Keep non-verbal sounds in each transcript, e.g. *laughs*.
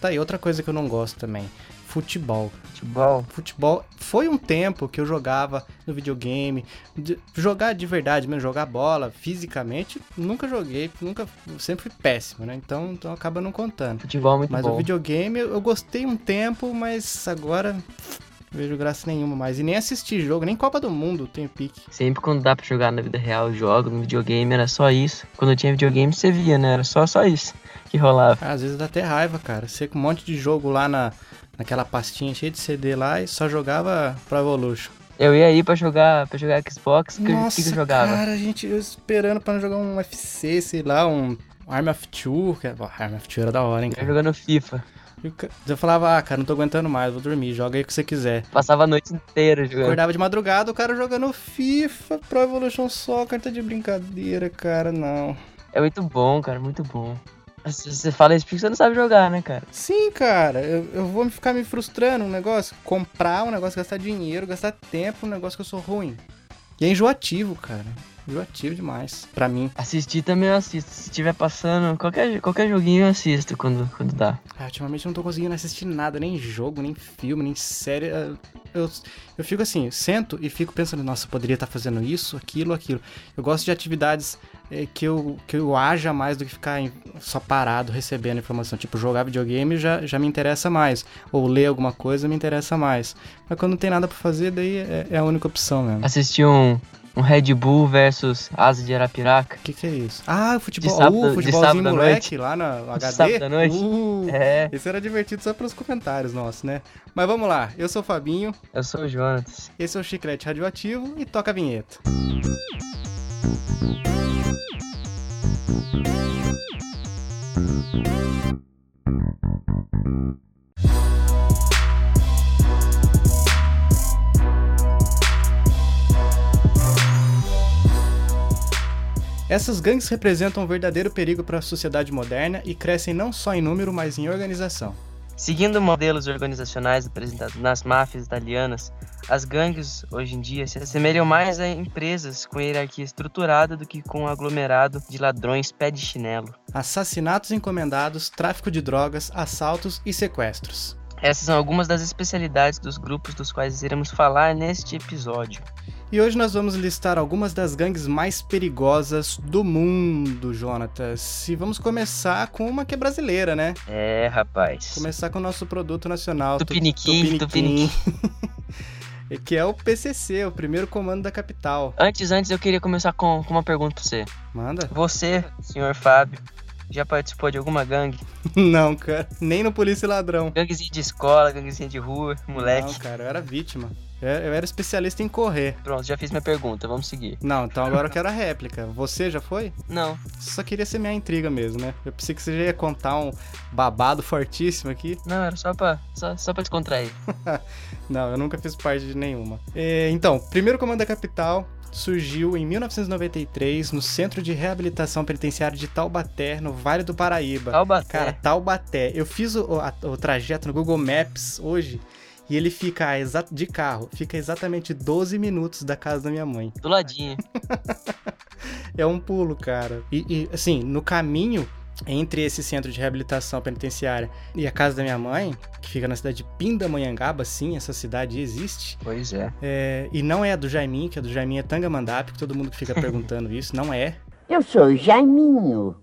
Tá aí, outra coisa que eu não gosto também. Futebol. Futebol. Futebol foi um tempo que eu jogava no videogame. De- jogar de verdade mesmo, jogar bola fisicamente, nunca joguei, nunca. Sempre fui péssimo, né? Então, então acaba não contando. Futebol é muito Mas bom. o videogame eu eu gostei um tempo, mas agora não vejo graça nenhuma mais. E nem assistir jogo, nem Copa do Mundo tem pique. Sempre quando dá pra jogar na vida real, eu jogo no videogame, era só isso. Quando eu tinha videogame, você via, né? Era só, só isso que rolava. Às vezes dá até raiva, cara. Você com um monte de jogo lá na, naquela pastinha cheia de CD lá e só jogava Pro Evolution. Eu ia aí pra jogar, pra jogar Xbox, que, Nossa, que, que eu jogava? cara, a gente eu esperando pra jogar um UFC, sei lá, um Arm of Two. Que, ó, Arm of Two era da hora, hein, Eu cara. jogando FIFA. Eu falava, ah, cara, não tô aguentando mais, vou dormir, joga aí o que você quiser. Passava a noite inteira jogando. Acordava de madrugada, o cara jogando FIFA, Pro Evolution Soccer, tá de brincadeira, cara, não. É muito bom, cara, muito bom. Você fala isso porque você não sabe jogar, né, cara? Sim, cara, eu, eu vou ficar me frustrando um negócio, comprar um negócio, gastar dinheiro, gastar tempo, um negócio que eu sou ruim. E é enjoativo, cara. Enjoativo demais, pra mim. Assistir também eu assisto. Se tiver passando qualquer, qualquer joguinho eu assisto quando, quando dá. Ah, ultimamente eu não tô conseguindo assistir nada, nem jogo, nem filme, nem série. Eu, eu fico assim, sento e fico pensando, nossa, poderia estar fazendo isso, aquilo, aquilo. Eu gosto de atividades eh, que, eu, que eu haja mais do que ficar em- só parado recebendo informação. Tipo, jogar videogame já, já me interessa mais. Ou ler alguma coisa me interessa mais. Mas quando não tem nada pra fazer, daí é, é a única opção mesmo. Assistir um, um Red Bull versus Asa de Arapiraca. O que, que é isso? Ah, o futebol, De sábado- uh, de futebolzinho moleque lá na no De HD. sábado à noite. Uh, É, Esse era divertido só pelos comentários nossos, né? Mas vamos lá, eu sou o Fabinho, eu sou o Jonatas. esse é o Chiclete Radioativo e toca a vinheta. Essas gangues representam um verdadeiro perigo para a sociedade moderna e crescem não só em número, mas em organização. Seguindo modelos organizacionais apresentados nas máfias italianas, as gangues hoje em dia se assemelham mais a empresas com hierarquia estruturada do que com um aglomerado de ladrões pé de chinelo. Assassinatos encomendados, tráfico de drogas, assaltos e sequestros. Essas são algumas das especialidades dos grupos dos quais iremos falar neste episódio. E hoje nós vamos listar algumas das gangues mais perigosas do mundo, Jonatas. E vamos começar com uma que é brasileira, né? É, rapaz. Começar com o nosso produto nacional. tu- Tupiniquim, *laughs* que é o PCC, o primeiro comando da capital. Antes, antes eu queria começar com, com uma pergunta pra você. Manda? Você, senhor Fábio, já participou de alguma gangue? *laughs* Não, cara. Nem no Polícia e Ladrão. Ganguezinha de escola, ganguezinha de rua, moleque. Não, cara, eu era vítima. Eu era especialista em correr. Pronto, já fiz minha pergunta, vamos seguir. Não, então agora eu quero a réplica. Você já foi? Não, Só queria ser minha intriga mesmo, né? Eu pensei que você já ia contar um babado fortíssimo aqui. não, era só pra, só, só pra descontrair. *laughs* Não, eu nunca fiz parte de nenhuma. É, então, primeiro comando da capital surgiu em 1993 no Centro de Reabilitação Penitenciária de Taubaté, no Vale do Paraíba. Taubaté. Cara, Taubaté. Eu fiz o, a- o trajeto no Google Maps hoje e ele fica de carro, fica exatamente 12 minutos da casa da minha mãe. Do ladinho. *laughs* É um pulo, cara. E, e, assim, no caminho entre esse centro de reabilitação penitenciária e a casa da minha mãe, que fica na cidade de Pindamonhangaba, sim, essa cidade existe. Pois é. É, e não é a do Jaiminho, que a do Jaiminho é Tangamandap, que todo mundo que fica *laughs* perguntando isso, não é. Eu sou Jaiminho,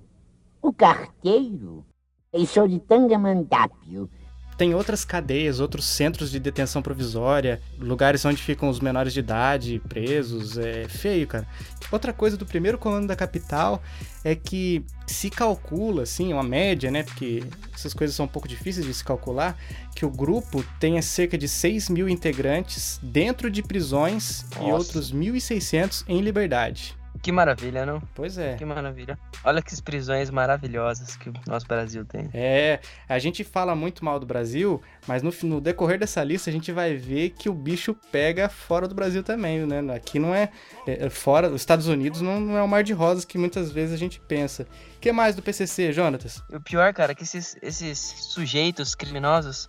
o carteiro, e sou de Tangamandápio. Tem outras cadeias, outros centros de detenção provisória, lugares onde ficam os menores de idade presos, é feio, cara. Outra coisa do primeiro comando da capital é que se calcula, assim, uma média, né, porque essas coisas são um pouco difíceis de se calcular, que o grupo tenha cerca de 6 mil integrantes dentro de prisões e Nossa. outros 1.600 em liberdade. Que maravilha, não? Pois é. Que maravilha. Olha que prisões maravilhosas que o nosso Brasil tem. É, a gente fala muito mal do Brasil, mas no, no decorrer dessa lista a gente vai ver que o bicho pega fora do Brasil também, né? Aqui não é, é, é fora, os Estados Unidos não, não é o mar de rosas que muitas vezes a gente pensa. O que mais do PCC, Jonatas? O pior, cara, é que esses, esses sujeitos criminosos,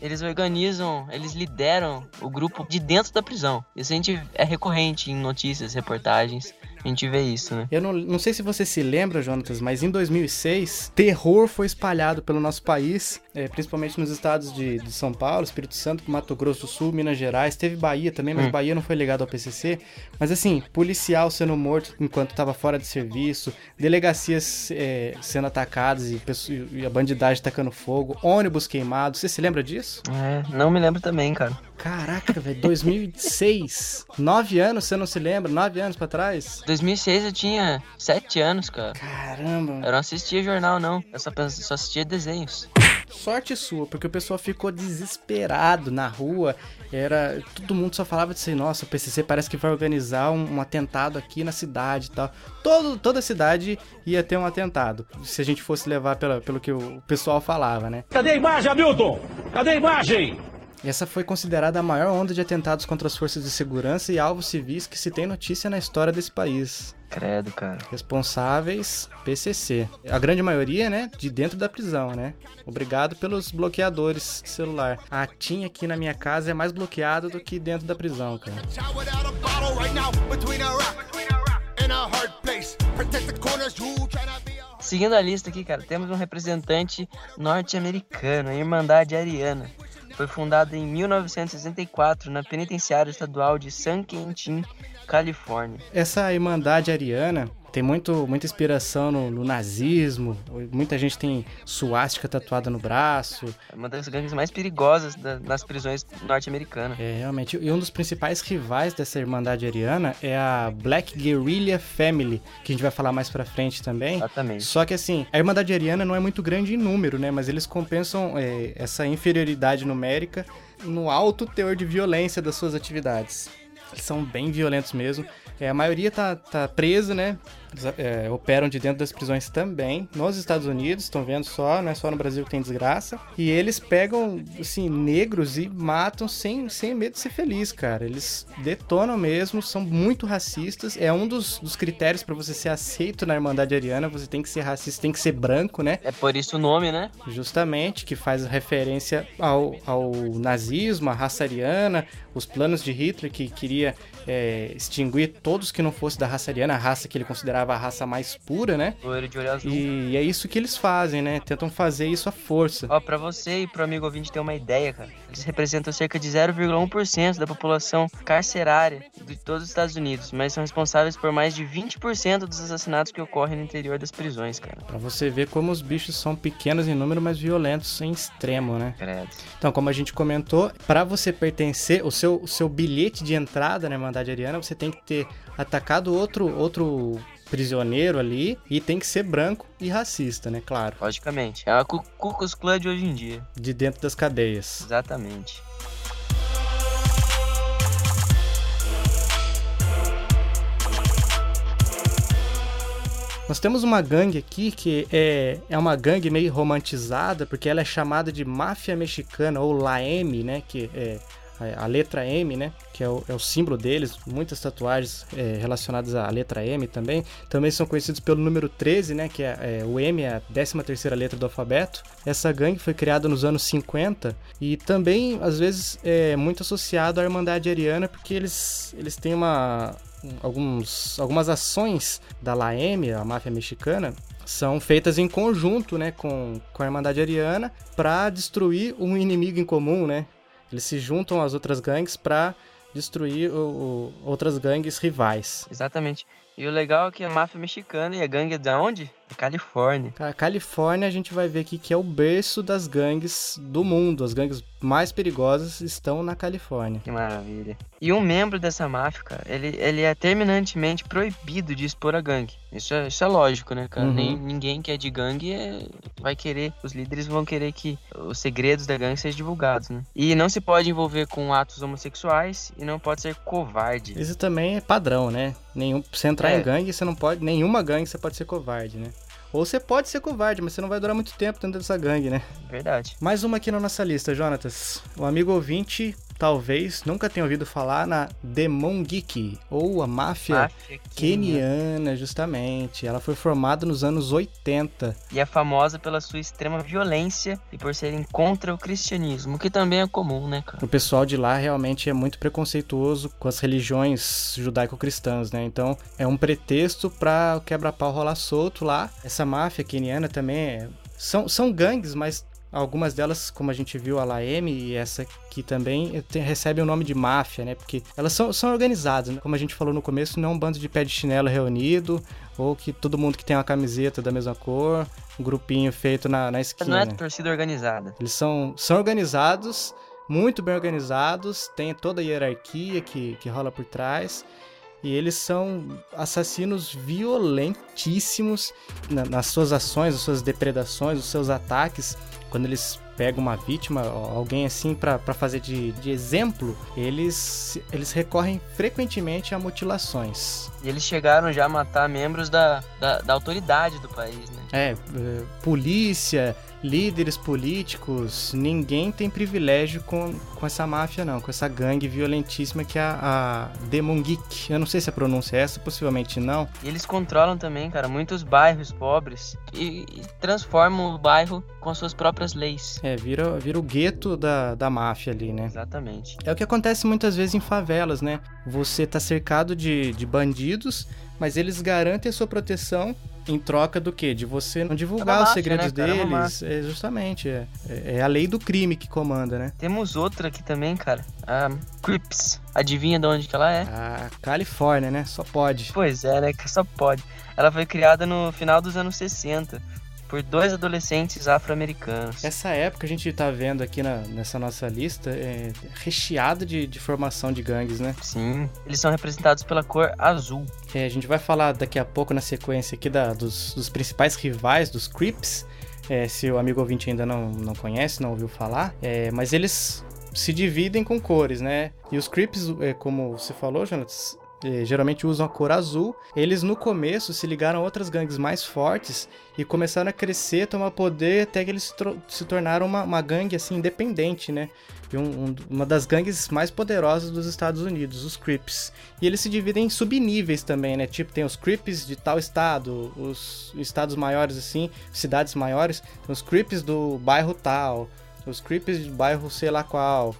eles organizam, eles lideram o grupo de dentro da prisão. Isso a gente é recorrente em notícias, reportagens. A gente vê isso, né? Eu não, não sei se você se lembra, Jonatas, mas em 2006, terror foi espalhado pelo nosso país, é, principalmente nos estados de, de, São Paulo, Espírito Santo, Mato Grosso do Sul, Minas Gerais. Teve Bahia também, mas hum. Bahia não foi ligado ao PCC. Mas assim, policial sendo morto enquanto estava fora de serviço, delegacias é, sendo atacadas e, e, a bandidagem tacando fogo, ônibus queimados. Você se lembra disso? É, não me lembro também, cara. Caraca, velho, 2006. Nove anos, você não se lembra? Nove anos pra trás? 2006 eu tinha sete anos, cara. Caramba. Eu não assistia jornal, não. Eu só, só assistia desenhos. Sorte sua, porque o pessoal ficou desesperado na rua. Era. Todo mundo só falava de assim, nossa, o PCC parece que vai organizar um, um atentado aqui na cidade e tal. Todo, toda a cidade ia ter um atentado. Se a gente fosse levar pela, pelo que o pessoal falava, né? Cadê a imagem, Hamilton? Cadê a imagem? Essa foi considerada a maior onda de atentados contra as forças de segurança e alvos civis que se tem notícia na história desse país. Credo, cara. Responsáveis, PCC. A grande maioria, né, de dentro da prisão, né? Obrigado pelos bloqueadores de celular. A TIM aqui na minha casa é mais bloqueada do que dentro da prisão, cara. Seguindo a lista aqui, cara, temos um representante norte-americano, a Irmandade Ariana foi fundada em 1964 na penitenciária estadual de San Quentin, Califórnia. Essa Irmandade Ariana tem muito, muita inspiração no, no, nazismo. Muita gente tem suástica tatuada no braço. É uma das gangues mais perigosas da, nas prisões norte-americanas. É, realmente. E um dos principais rivais dessa Irmandade Ariana é a Black Guerrilla Family, que a gente vai falar mais pra frente também. Exatamente. Só que assim, a Irmandade Ariana não é muito grande em número, né? Mas eles compensam é, essa inferioridade numérica no alto teor de violência das suas atividades. Eles são bem violentos mesmo. É, a maioria tá, tá presa, né? É, operam de dentro das prisões também, nos Estados Unidos, estão vendo só, não é só no Brasil que tem desgraça. E eles pegam, assim, negros e matam sem, sem medo de ser feliz, cara. Eles detonam mesmo, são muito racistas. É um dos, dos critérios para você ser aceito na Irmandade Ariana, você tem que ser racista, tem que ser branco, né? É por isso o nome, né? Justamente, que faz referência ao, ao nazismo, à raça ariana, os planos de Hitler, que queria é, extinguir todos que não fossem da raça ariana, a raça que ele considerava considerava a raça mais pura, né? Loiro de olho azul. E é isso que eles fazem, né? Tentam fazer isso à força. Ó, pra você e pro amigo ouvinte ter uma ideia, cara, eles representam cerca de 0,1% da população carcerária de todos os Estados Unidos, mas são responsáveis por mais de 20% dos assassinatos que ocorrem no interior das prisões, cara. Pra você ver como os bichos são pequenos em número, mas violentos em extremo, né? Credo. Então, como a gente comentou, para você pertencer, o seu, o seu bilhete de entrada na Irmandade Ariana, você tem que ter atacado outro, outro prisioneiro ali e tem que ser branco e racista, né? Claro. Logicamente. É a Ku Klux Klan de hoje em dia. De dentro das cadeias. Exatamente. Nós temos uma gangue aqui que é, é uma gangue meio romantizada, porque ela é chamada de máfia mexicana, ou LAM, né? Que é a letra M, né? Que é o, é o símbolo deles, muitas tatuagens é, relacionadas à letra M também. Também são conhecidos pelo número 13, né? Que é, é o M é a 13 terceira letra do alfabeto. Essa gangue foi criada nos anos 50 e também, às vezes, é muito associado à Irmandade Ariana, porque eles, eles têm uma, alguns, algumas ações da LAM, a máfia mexicana, são feitas em conjunto, né, com, com a Irmandade Ariana, para destruir um inimigo em comum, né, eles se juntam às outras gangues para destruir o, o, outras gangues rivais. Exatamente. E o legal é que a máfia mexicana e a gangue é de onde? Califórnia. A Califórnia a gente vai ver aqui que é o berço das gangues do mundo. As gangues mais perigosas estão na Califórnia. Que maravilha. E um membro dessa máfia, cara, ele, ele é terminantemente proibido de expor a gangue. Isso é, isso é lógico, né, cara? Uhum. Nem, ninguém que é de gangue é, vai querer, os líderes vão querer que os segredos da gangue sejam divulgados, né? E não se pode envolver com atos homossexuais e não pode ser covarde. Isso também é padrão, né? Nenhum, você entrar é. em gangue, você não pode, nenhuma gangue você pode ser covarde, né? Ou você pode ser covarde, mas você não vai durar muito tempo dentro dessa gangue, né? Verdade. Mais uma aqui na nossa lista, Jonatas. O amigo ouvinte talvez nunca tenham ouvido falar na Demon Geek, ou a máfia, Máfia keniana, justamente. Ela foi formada nos anos 80. E é famosa pela sua extrema violência e por serem contra o cristianismo, que também é comum, né, cara? O pessoal de lá realmente é muito preconceituoso com as religiões judaico-cristãs, né? Então é um pretexto para o quebra-pau rolar solto lá. Essa máfia keniana também é... são, são gangues, mas algumas delas, como a gente viu, a Laeme e essa aqui também, tem, recebem o nome de máfia, né? Porque elas são, são organizadas, né? Como a gente falou no começo, não é um bando de pé de chinelo reunido, ou que todo mundo que tem uma camiseta da mesma cor, um grupinho feito na, na esquina. Não é torcida organizada. Eles são, são organizados, muito bem organizados, tem toda a hierarquia que, que rola por trás. E eles são assassinos violentíssimos na, nas suas ações, nas suas depredações, os seus ataques. Quando eles pegam uma vítima, alguém assim, para fazer de, de exemplo, eles, eles recorrem frequentemente a mutilações. E eles chegaram já a matar membros da, da, da autoridade do país, né? É, é, polícia, líderes políticos, ninguém tem privilégio com, com essa máfia, não, com essa gangue violentíssima que é a, a Demon Geek. Eu não sei se a pronúncia é essa, possivelmente não. E eles controlam também, cara, muitos bairros pobres e, e transformam o bairro com as suas próprias leis. É, vira, vira o gueto da, da máfia ali, né? Exatamente. É o que acontece muitas vezes em favelas, né? Você tá cercado de, de bandidos, mas eles garantem a sua proteção em troca do quê? De você não divulgar os segredos né, deles. É, justamente, é, é a lei do crime que comanda, né? Temos outra aqui também, cara. A Crips. Adivinha de onde que ela é? A Califórnia, né? Só pode. Pois é, né? Só pode. Ela foi criada no final dos anos 60 por dois adolescentes afro-americanos. Essa época a gente tá vendo aqui na, nessa nossa lista é recheada de, de formação de gangues, né? Sim, eles são representados pela cor azul. É, a gente vai falar daqui a pouco na sequência aqui da, dos, dos principais rivais dos Crips. É, se o amigo ouvinte ainda não, não conhece, não ouviu falar, é, mas eles se dividem com cores, né? E os Crips, é, como você falou, Jonas, geralmente usam a cor azul. Eles no começo se ligaram a outras gangues mais fortes e começaram a crescer, tomar poder, até que eles se, tornaram uma, uma, gangue assim independente, né? Um, um, uma das gangues mais poderosas dos Estados Unidos, os Crips. E eles se dividem em subníveis também, né? Tipo, tem os Crips de tal estado, os estados maiores assim, cidades maiores, os Crips do bairro tal, os Crips do bairro sei lá qual.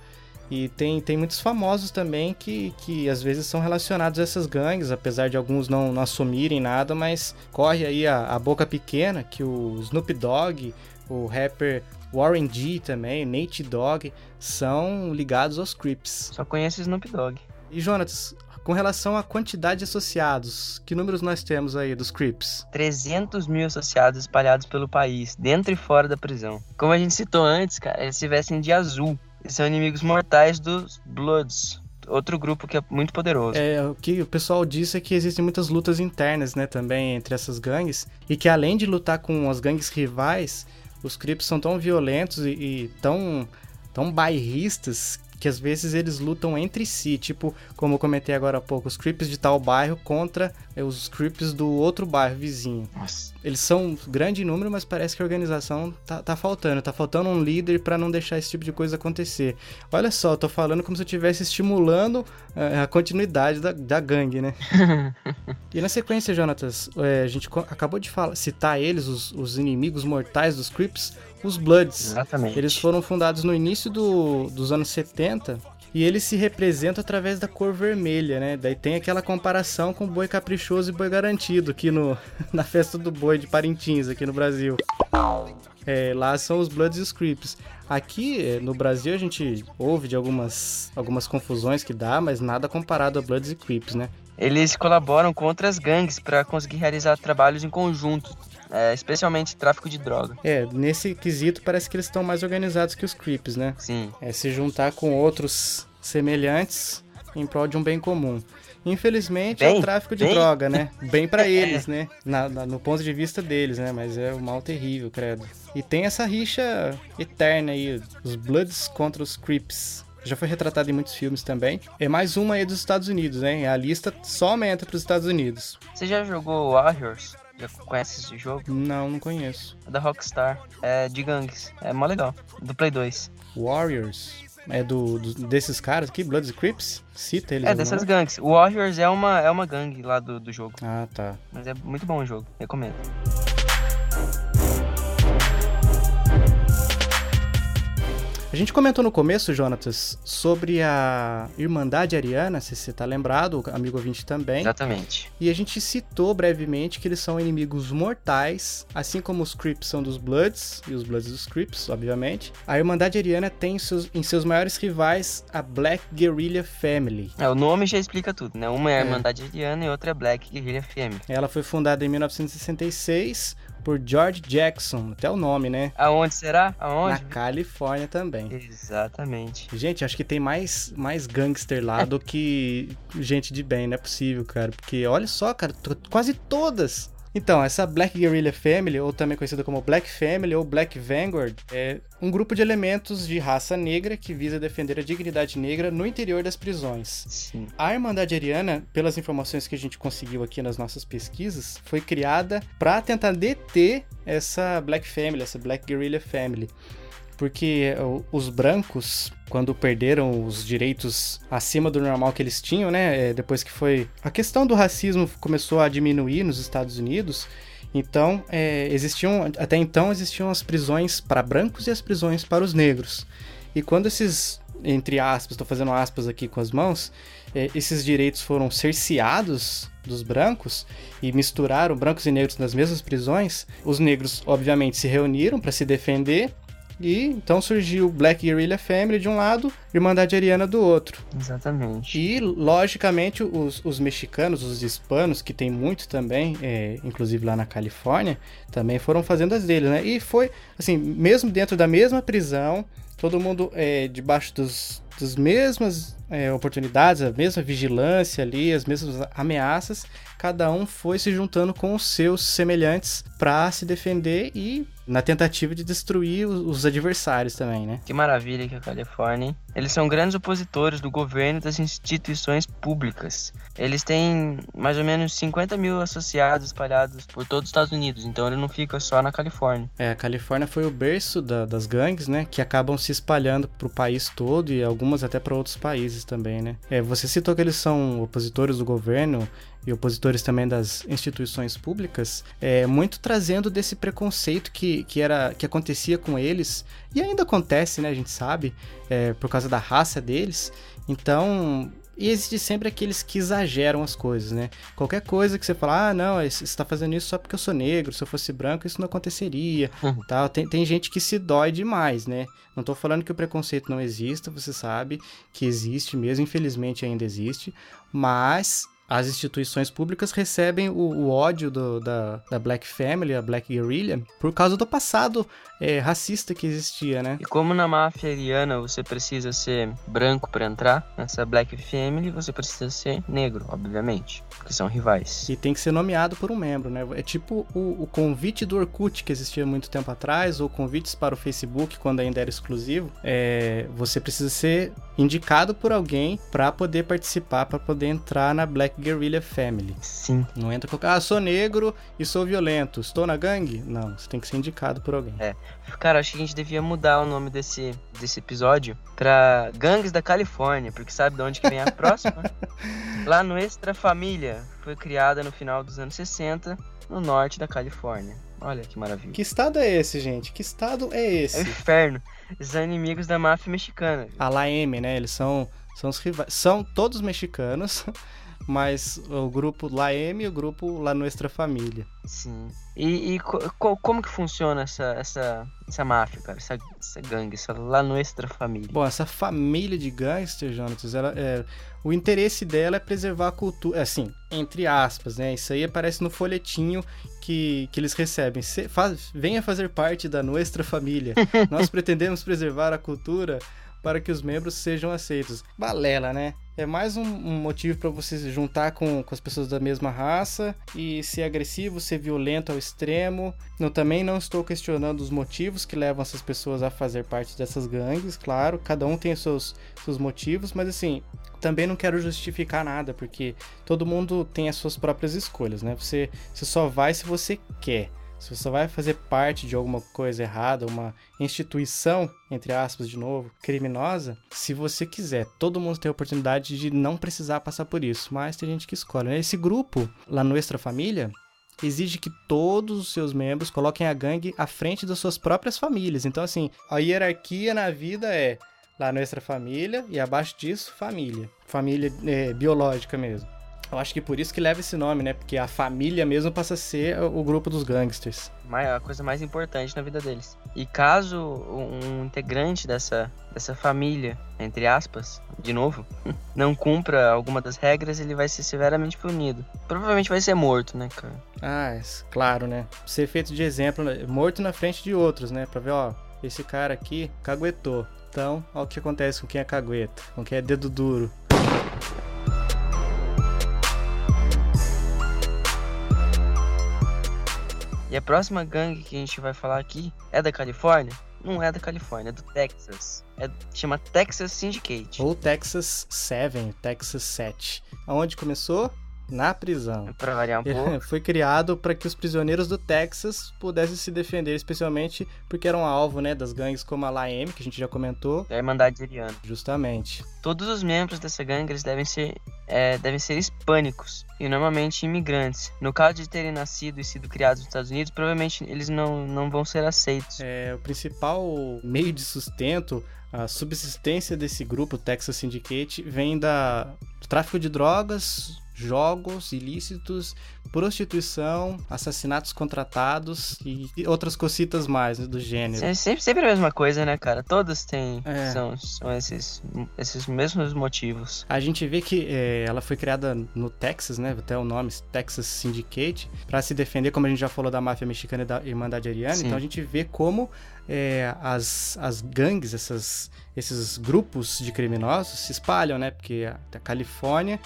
E tem, tem muitos famosos também que, que às vezes são relacionados a essas gangues, apesar de alguns não, não assumirem nada, mas corre aí a, a boca pequena que o Snoop Dogg, o rapper Warren G também, Nate Dogg, são ligados aos Crips. Só conheço Snoop Dogg. E Jonatas, com relação à quantidade de associados, que números nós temos aí dos Crips? 300 mil associados espalhados pelo país, dentro e fora da prisão. Como a gente citou antes, cara, eles se vestem de azul, são inimigos mortais dos Bloods. Outro grupo que é muito poderoso. É, o que o pessoal disse é que existem muitas lutas internas, né, também entre essas gangues. E que além de lutar com as gangues rivais, os Crips são tão violentos e, e tão, tão bairristas que às vezes eles lutam entre si, tipo, como eu comentei agora há pouco, os creeps de tal bairro contra é, os creeps do outro bairro vizinho. Nossa. Eles são grande número, mas parece que a organização tá, tá faltando, tá faltando um líder para não deixar esse tipo de coisa acontecer. Olha só, eu tô falando como se eu estivesse estimulando é, a continuidade da, da gangue, né? *laughs* e na sequência, Jonatas, é, a gente acabou de falar, citar eles, os, os inimigos mortais dos creeps, os Bloods. Exatamente. Eles foram fundados no início do, dos anos 70 e eles se representam através da cor vermelha, né? Daí tem aquela comparação com boi caprichoso e boi garantido aqui no, *laughs* na festa do boi de Parintins, aqui no Brasil. É, lá são os Bloods e os Creeps. Aqui é, no Brasil a gente ouve de algumas, algumas confusões que dá, mas nada comparado a Bloods e Creeps, né? Eles colaboram com outras gangues para conseguir realizar trabalhos em conjunto, é, especialmente tráfico de droga. É, nesse quesito parece que eles estão mais organizados que os creeps, né? Sim. É se juntar com outros semelhantes em prol de um bem comum. Infelizmente bem, é o tráfico de bem? droga, né? *laughs* Bem para eles, né? Na, na, no ponto de vista deles, né? Mas é um mal terrível, credo. E tem essa rixa eterna aí, os Bloods contra os Creeps. Já foi retratado em muitos filmes também. É mais uma aí dos Estados Unidos, hein? A lista só aumenta para os Estados Unidos. Você já jogou Warriors? Já conhece esse jogo? Não, não conheço. É da Rockstar. É de gangues. É mó legal. Do Play 2. Warriors? é do, do desses caras aqui, Bloods Crips? Cita eles. É, dessas gangues. O Warriors é uma, é uma gangue lá do, do jogo. Ah, tá. Mas é muito bom o jogo, recomendo. A gente comentou no começo, Jonatas, sobre a Irmandade Ariana, se você tá lembrado, o amigo ouvinte também. Exatamente. E a gente citou brevemente que eles são inimigos mortais, assim como os Crips são dos Bloods, e os Bloods dos Crips, obviamente. A Irmandade Ariana tem em seus, em seus maiores rivais a Black Guerrilla Family. É, o nome já explica tudo, né? Uma é a É. Irmandade Ariana e outra é Black Guerrilla Family. Ela foi fundada em 1966 por George Jackson, até o nome, né? Aonde será? Na Aonde? Califórnia também. Exatamente. Gente, acho que tem mais, mais gangster lá do que gente de bem, não é possível, cara. Porque olha só, cara, quase todas. Então, essa Black Guerrilla Family, ou também conhecida como Black Family ou Black Vanguard, é um grupo de elementos de raça negra que visa defender a dignidade negra no interior das prisões. Sim. A Irmandade Ariana, pelas informações que a gente conseguiu aqui nas nossas pesquisas, foi criada para tentar deter essa Black Family, essa Black Guerrilla Family. Porque os brancos, quando perderam os direitos acima do normal que eles tinham, né? é, Depois que foi. A questão do racismo começou a diminuir nos Estados Unidos. Então, é, existiam. Até então existiam as prisões para brancos e as prisões para os negros. E quando esses, entre aspas, estou fazendo aspas aqui com as mãos, é, esses direitos foram cerceados dos brancos e misturaram brancos e negros nas mesmas prisões, os negros, obviamente, se reuniram para se defender. E então surgiu Black Guerrilla Family de um lado, Irmandade Ariana do outro. Exatamente. E, logicamente, os, os mexicanos, os hispanos, que tem muito também, é, inclusive lá na Califórnia, também foram fazendo as deles, né? E foi, assim, mesmo dentro da mesma prisão, todo mundo é, debaixo dos, das mesmas é, oportunidades, a mesma vigilância ali, as mesmas ameaças, cada um foi se juntando com os seus semelhantes para se defender e na tentativa de destruir os, os adversários também, né? Que maravilha que a Califórnia, hein? Eles são grandes opositores do governo e das instituições públicas. Eles têm mais ou menos 50 mil associados espalhados por todo os Estados Unidos, então ele não fica só na Califórnia. É, a Califórnia foi o berço da- das gangues, né? Que acabam se espalhando pro país todo e algumas até para outros países também, né? É, você citou que eles são opositores do governo e opositores também das instituições públicas, é, muito trazendo desse preconceito que, que, era, que acontecia com eles, e ainda acontece, né? A gente sabe, é, por causa da raça deles. Então, e existe sempre aqueles que exageram as coisas, né? Qualquer coisa que você fala, ah, não, você está fazendo isso só porque eu sou negro, se eu fosse branco isso não aconteceria, Uhum. tal. Tem, tem gente que se dói demais, né? Não tô falando que o preconceito não exista, você sabe que existe mesmo, infelizmente ainda existe, mas as instituições públicas recebem o, o ódio do- da, da Black Family, a Black Guerrilla, por causa do passado é, racista que existia, né? E como na máfia ariana você precisa ser branco para entrar nessa Black Family, você precisa ser negro, obviamente, porque são rivais. E tem que ser nomeado por um membro, né? É tipo o, o convite do Orkut que existia muito tempo atrás, ou convites para o Facebook quando ainda era exclusivo. É, você precisa ser indicado por alguém para poder participar, para poder entrar na Black Guerrilla Family. Sim. Não entra com ah, sou negro e sou violento, estou na gangue? Não, você tem que ser indicado por alguém. É. Cara, acho que a gente devia mudar o nome desse, desse episódio pra Gangues da Califórnia, porque sabe de onde que vem a *laughs* próxima? Lá no Extra Família, foi criada no final dos anos 60, no norte da Califórnia. Olha que maravilha. Que estado é esse, gente? Que estado é É o esse? inferno. Eles são inimigos da máfia mexicana. A LAM, né? Eles são, são os rivais. São todos mexicanos, mas o grupo LAM e o grupo La Nuestra Família. Sim. E, e co- co- como que funciona essa, essa, essa máfia, cara? Essa, essa gangue, essa lá Nuestra Família. Bom, essa família de gangsters, Jonatas, ela, é, o interesse dela é preservar a cultura, assim, entre aspas, né? Isso aí aparece no folhetinho que, que eles recebem. Se, faz, venha fazer parte da Nuestra Família. *laughs* Nós pretendemos preservar a cultura para que os membros sejam aceitos. Balela, né? É mais um, motivo para você se juntar com, com as pessoas da mesma raça e ser agressivo, ser violento ao extremo. Eu também não estou questionando os motivos que levam essas pessoas a fazer parte dessas gangues, claro, cada um tem os seus, seus motivos, mas assim, também não quero justificar nada, porque todo mundo tem as suas próprias escolhas, né? Você, você só vai se você quer. Se você vai fazer parte de alguma coisa errada, uma instituição, entre aspas, de novo, criminosa, se você quiser, todo mundo tem a oportunidade de não precisar passar por isso, mas tem gente que escolhe. Né? Esse grupo, lá no Extra Família, exige que todos os seus membros coloquem a gangue à frente das suas próprias famílias. Então, assim, a hierarquia na vida é lá no Extra Família e abaixo disso, família. Família é, biológica mesmo. Eu acho que por isso que leva esse nome, né? Porque a família mesmo passa a ser o grupo dos gangsters. A coisa mais importante na vida deles. E caso um integrante dessa, dessa família, entre aspas, de novo, *laughs* não cumpra alguma das regras, ele vai ser severamente punido. Provavelmente vai ser morto, né, cara? Ah, é, claro, né? Ser feito de exemplo, né? morto na frente de outros, né? Pra ver, ó, esse cara aqui caguetou. Então, olha o que acontece com quem é cagueta, com quem é dedo duro. E a próxima gangue que a gente vai falar aqui é da Califórnia? Não é da Califórnia, é do Texas. É, chama Texas Syndicate. Ou Texas 7, Texas 7. Aonde começou? Na prisão. Para variar um *laughs* pouco. Foi criado para que os prisioneiros do Texas pudessem se defender, especialmente porque eram alvo, né, das gangues como a LAM, que a gente já comentou. Da Irmandade Ariana. Justamente. Todos os membros dessa gangue eles devem ser é, devem ser hispânicos e normalmente imigrantes. No caso de terem nascido e sido criados nos Estados Unidos, provavelmente eles não, não vão ser aceitos. É, o principal meio de sustento, a subsistência desse grupo, Texas Syndicate, vem da, do tráfico de drogas, jogos ilícitos, prostituição, assassinatos contratados e outras cositas mais né, do gênero. É sempre, sempre a mesma coisa, né, cara? Todos têm é. são, são esses, esses mesmos motivos. A gente vê que é, ela foi criada no Texas, né? Até o nome Texas Syndicate, para se defender, como a gente já falou da máfia mexicana e da Irmandade Ariana. Então a gente vê como é, as, as gangues, essas, esses grupos de criminosos se espalham, né? Porque a, a Califórnia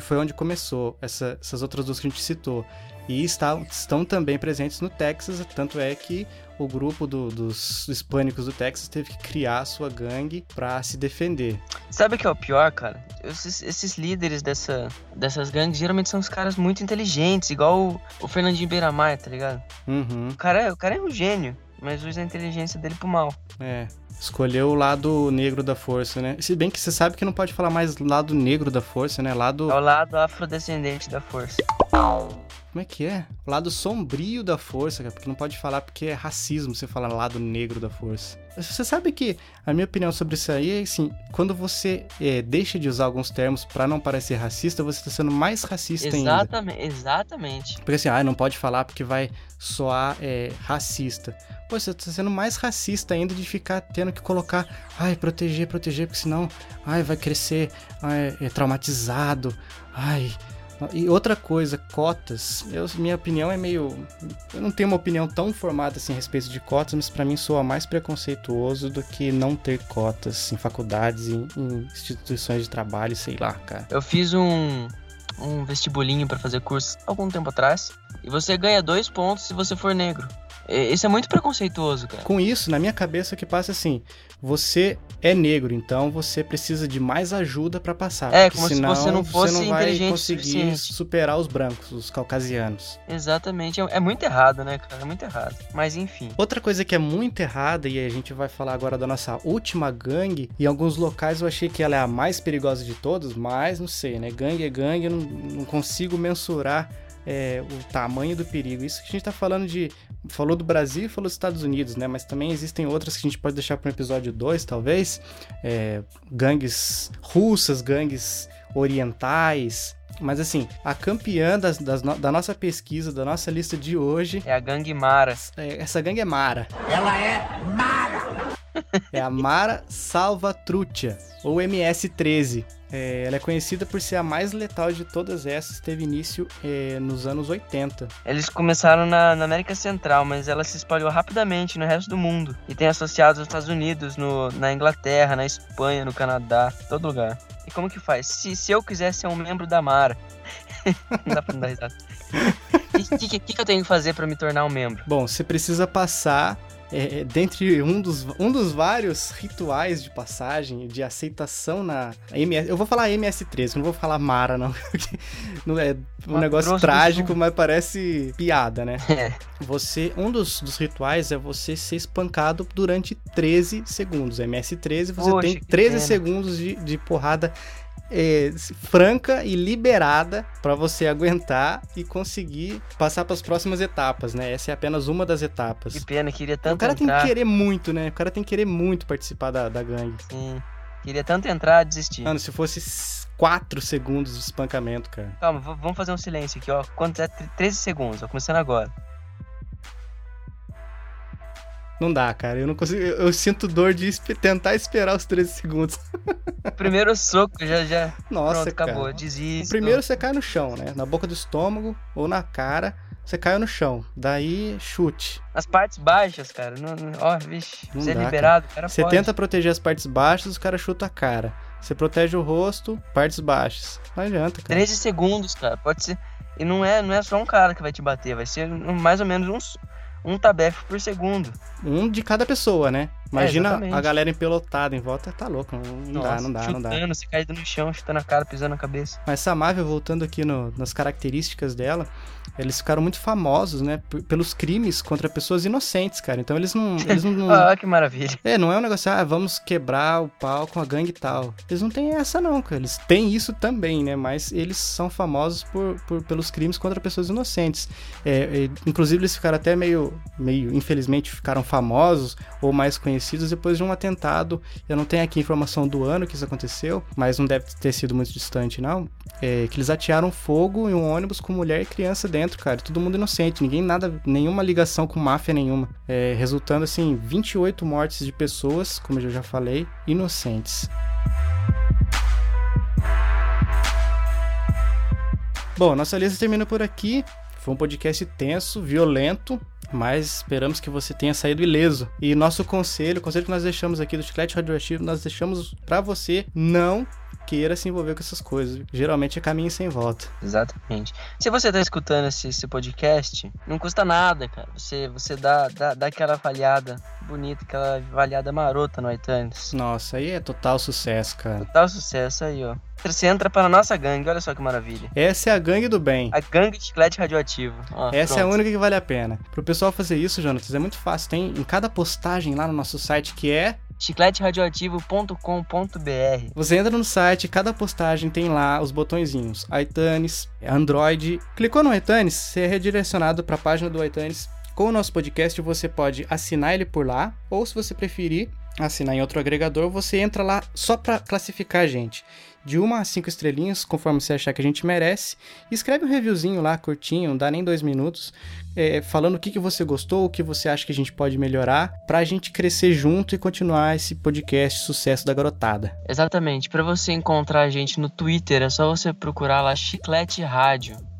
foi onde começou essa, essas outras duas que a gente citou. E está, estão também presentes no Texas, tanto é que o grupo do, dos hispânicos do Texas teve que criar a sua gangue para se defender. Sabe o que é o pior, cara? Esses, esses, líderes dessa, dessas gangues geralmente são os caras muito inteligentes, igual o, o Fernandinho Beiramar, tá ligado? Uhum. O, cara, é, o cara é um gênio, mas usa a inteligência dele pro mal. É. Escolheu o lado negro da força, né? Se bem que você sabe que não pode falar mais lado negro da força, né? Lado. É o lado afrodescendente da força. Como é que é? Lado sombrio da força, cara, porque não pode falar porque é racismo você falar lado negro da força. Você sabe que a minha opinião sobre isso aí é assim, quando você é, deixa de usar alguns termos para não parecer racista, você tá sendo mais racista exatamente, ainda. Exatamente. Porque assim, ah, não pode falar porque vai soar é, racista. Pô, você tá sendo mais racista ainda de ficar tendo que colocar, ai, proteger, proteger, porque senão, ai, vai crescer ai, é traumatizado, ai, e outra coisa, cotas. Eu, minha opinião é meio. Eu não tenho uma opinião tão formada assim a respeito de cotas, mas para mim soa mais preconceituoso do que não ter cotas em faculdades, em, em instituições de trabalho, sei lá, cara. Eu fiz um, um vestibulinho para fazer curso algum tempo atrás. E você ganha dois pontos se você for negro. Isso é muito preconceituoso, cara. Com isso, na minha cabeça, o que passa é assim: você é negro, então você precisa de mais ajuda para passar. É, como senão se você não fosse você não vai conseguir superar os brancos, os caucasianos. Exatamente. É, é muito errado, né, cara? É muito errado. Mas enfim. Outra coisa que é muito errada, e a gente vai falar agora da nossa última gangue, em alguns locais eu achei que ela é a mais perigosa de todas, mas não sei, né? Gangue é gangue, eu não, não consigo mensurar é, o tamanho do perigo. Isso que a gente está falando de. Falou do Brasil e falou dos Estados Unidos, né? Mas também existem outras que a gente pode deixar para um episódio 2, talvez. É, gangues russas, gangues orientais. Mas assim, a campeã das, das da nossa pesquisa, da nossa lista de hoje. É a gangue Mara. É, essa gangue é Mara. Ela é Mara! É a Mara Salvatrucha, ou MS-13. É, ela é conhecida por ser a mais letal de todas essas, teve início é, nos anos 80. Eles começaram na, na, América Central, mas ela se espalhou rapidamente no resto do mundo e tem associados aos Estados Unidos, no, na Inglaterra, na Espanha, no Canadá, todo lugar. E como que faz? Se, se eu quiser ser um membro da Mara, *laughs* não dá pra não dar risada. O *laughs* que, que, que, eu tenho que fazer para me tornar um membro? Bom, você precisa passar é, dentre um dos, um dos vários rituais de passagem, de aceitação na MS. Eu vou falar MS13, não vou falar Mara, não. *laughs* não é um negócio trágico, mas parece piada, né? É. Você, um dos, dos rituais é você ser espancado durante 13 segundos. MS13, você Poxa, tem que 13 pena. segundos de, de porrada é, franca e liberada pra você aguentar e conseguir passar para as próximas etapas, né? Essa é apenas uma das etapas. Que pena, queria tanto O cara tem entrar. que querer muito, né? O cara tem que querer muito participar da, da gangue. Sim. Queria tanto entrar, desistir. Mano, se fosse 4 segundos de espancamento, cara. Calma, vamos fazer um silêncio aqui, ó. Quantos é? Tre- 13 segundos, ó. Começando agora. Não dá, cara. Eu não consigo. Eu, eu sinto dor de espe- tentar esperar os 13 segundos. *laughs* Primeiro soco, já, já. Nossa, Pronto, cara. acabou. O Desisto. primeiro você cai no chão, né? Na boca do estômago ou na cara, você caiu no chão. Daí, chute. As partes baixas, cara. Não, não- ó, vixe. Não Você é dá, liberado, cara. Você pode. tenta proteger as partes baixas, o cara chuta a cara. Você protege o rosto, partes baixas. Não adianta, cara. 13 segundos, cara. Pode ser. E não é, não é só um cara que vai te bater, vai ser mais ou menos uns, um tabefe por segundo. Um de cada pessoa, né? Imagina exatamente. a galera empelotada em volta. Tá louco. Não, não dá, Nossa, não dá, não dá. chutando, você caído no chão, chutando a cara, pisando na cabeça. Mas essa Marvel, voltando aqui no- nas características dela, eles ficaram muito famosos, né? Pelos crimes contra pessoas inocentes, cara. Então eles não. Eles *laughs* não, Ah, que maravilha. É, não é um negócio, ah, vamos quebrar o pau com a gangue e tal. Eles não têm essa, não, cara. Eles têm isso também, né? Mas eles são famosos por, por- pelos crimes contra pessoas inocentes. É, é, inclusive, eles ficaram até meio, meio, infelizmente, ficaram famosos ou mais conhecidos depois de um atentado. Eu não tenho aqui informação do ano que isso aconteceu, mas não deve ter sido muito distante, não. É, que eles atearam fogo em um ônibus com mulher e criança dentro, cara. Todo mundo inocente, ninguém nada, nenhuma ligação com máfia nenhuma. É, resultando, assim, 28 mortes de pessoas, como eu já falei, inocentes. Bom, nossa lista termina por aqui. Foi um podcast tenso, violento, mas esperamos que você tenha saído ileso. E nosso conselho, o conselho que nós deixamos aqui do Chiclete Radioativo, nós deixamos pra você não queira se envolver com essas coisas. Geralmente é caminho sem volta. Exatamente. Se você tá escutando esse, esse podcast, não custa nada, cara. Você, você dá, dá, dá aquela avaliada bonita, aquela avaliada marota no iTunes. Nossa, aí é total sucesso, cara. Total sucesso aí, ó. Você entra para nossa gangue, olha só que maravilha. Essa é a gangue do bem. A gangue de chiclete radioativo. Ó, Essa é a pronto. única que vale a pena. Pro pessoal fazer isso, Jonatas, é muito fácil. Tem em cada postagem lá no nosso site que é chicleteradioativo.com.br. Você entra no site, cada postagem tem lá os botõezinhos iTunes, Android. Clicou no iTunes, você é redirecionado para a página do iTunes. Com o nosso podcast, você pode assinar ele por lá, ou se você preferir assinar em outro agregador, você entra lá só para classificar a gente. De uma a cinco estrelinhas, conforme você achar que a gente merece. E escreve um reviewzinho lá, curtinho, não dá nem dois minutos, é, falando o que, que você gostou, o que você acha que a gente pode melhorar, pra gente crescer junto e continuar esse podcast sucesso da garotada. Exatamente. Para você encontrar a gente no Twitter, é só você procurar lá Chiclete Rádio.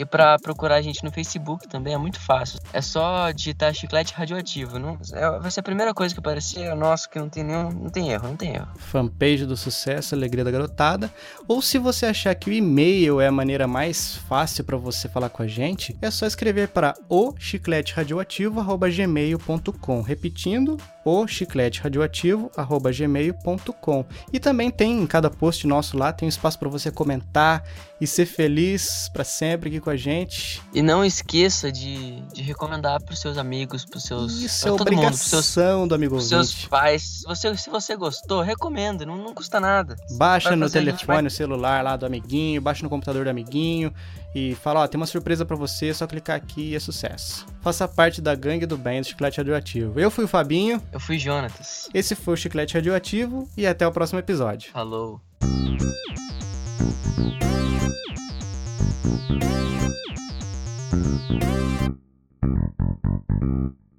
E para procurar a gente no Facebook também é muito fácil. É só digitar Chiclete Radioativo. Não, é- vai ser a primeira coisa que aparecer. É nosso que não tem nenhum, não tem erro, não tem erro. fanpage do Sucesso Alegria da Garotada, ou se você achar que o e-mail é a maneira mais fácil para você falar com a gente, é só escrever para o chicleteradioativo@gmail.com, repetindo o chicleteradioativo@gmail.com. E também tem em cada post nosso lá tem um espaço para você comentar e ser feliz para sempre aqui com a gente. E não esqueça de, de recomendar pros seus amigos, pros seus. Isso é todo mundo, seus, obrigação do amigo pros seus ouvinte. pais. Se você, se você gostou, recomenda, não, não custa nada. Baixa no telefone, vai- o celular lá do amiguinho, baixa no computador do amiguinho e fala, ó, tem uma surpresa pra você, é só clicar aqui e é sucesso. Faça parte da gangue do bem do Chiclete Radioativo. Eu fui o Fabinho, Eu fui Jonatas. esse foi o Chiclete Radioativo e até o próximo episódio. Falou. Thank you.